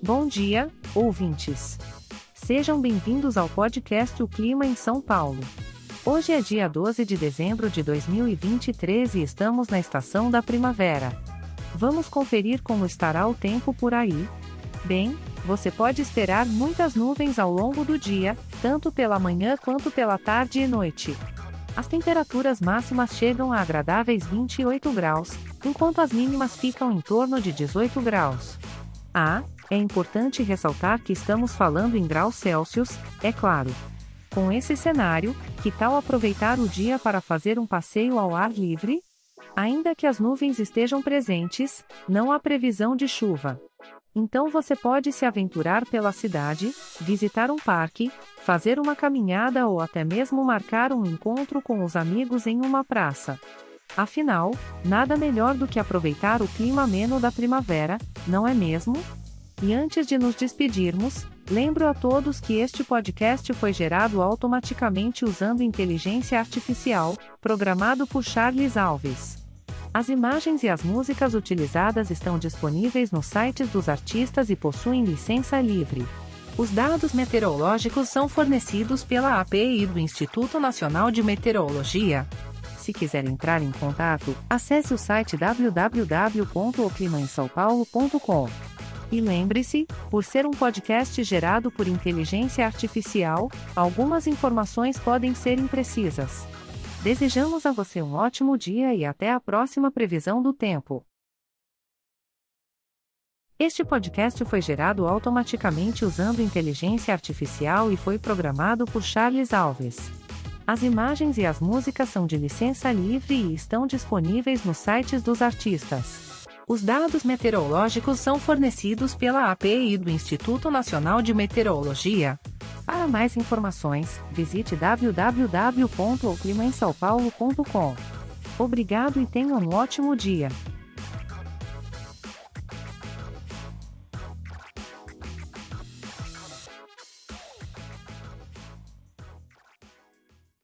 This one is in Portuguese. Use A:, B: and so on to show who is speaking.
A: Bom dia, ouvintes. Sejam bem-vindos ao podcast O Clima em São Paulo. Hoje é dia 12 de dezembro de 2023 e estamos na estação da primavera. Vamos conferir como estará o tempo por aí? Bem, você pode esperar muitas nuvens ao longo do dia, tanto pela manhã quanto pela tarde e noite. As temperaturas máximas chegam a agradáveis 28 graus, enquanto as mínimas ficam em torno de 18 graus. Ah, é importante ressaltar que estamos falando em graus Celsius, é claro. Com esse cenário, que tal aproveitar o dia para fazer um passeio ao ar livre? Ainda que as nuvens estejam presentes, não há previsão de chuva. Então você pode se aventurar pela cidade, visitar um parque, fazer uma caminhada ou até mesmo marcar um encontro com os amigos em uma praça. Afinal, nada melhor do que aproveitar o clima ameno da primavera, não é mesmo? E antes de nos despedirmos, lembro a todos que este podcast foi gerado automaticamente usando inteligência artificial, programado por Charles Alves. As imagens e as músicas utilizadas estão disponíveis nos sites dos artistas e possuem licença livre. Os dados meteorológicos são fornecidos pela API do Instituto Nacional de Meteorologia. Se quiser entrar em contato, acesse o site www.oclimaemsaopaulo.com. E lembre-se, por ser um podcast gerado por inteligência artificial, algumas informações podem ser imprecisas. Desejamos a você um ótimo dia e até a próxima previsão do tempo. Este podcast foi gerado automaticamente usando inteligência artificial e foi programado por Charles Alves. As imagens e as músicas são de licença livre e estão disponíveis nos sites dos artistas. Os dados meteorológicos são fornecidos pela API do Instituto Nacional de Meteorologia. Para mais informações, visite www.oclimaemsaopaulo.com. Obrigado e tenha um ótimo dia.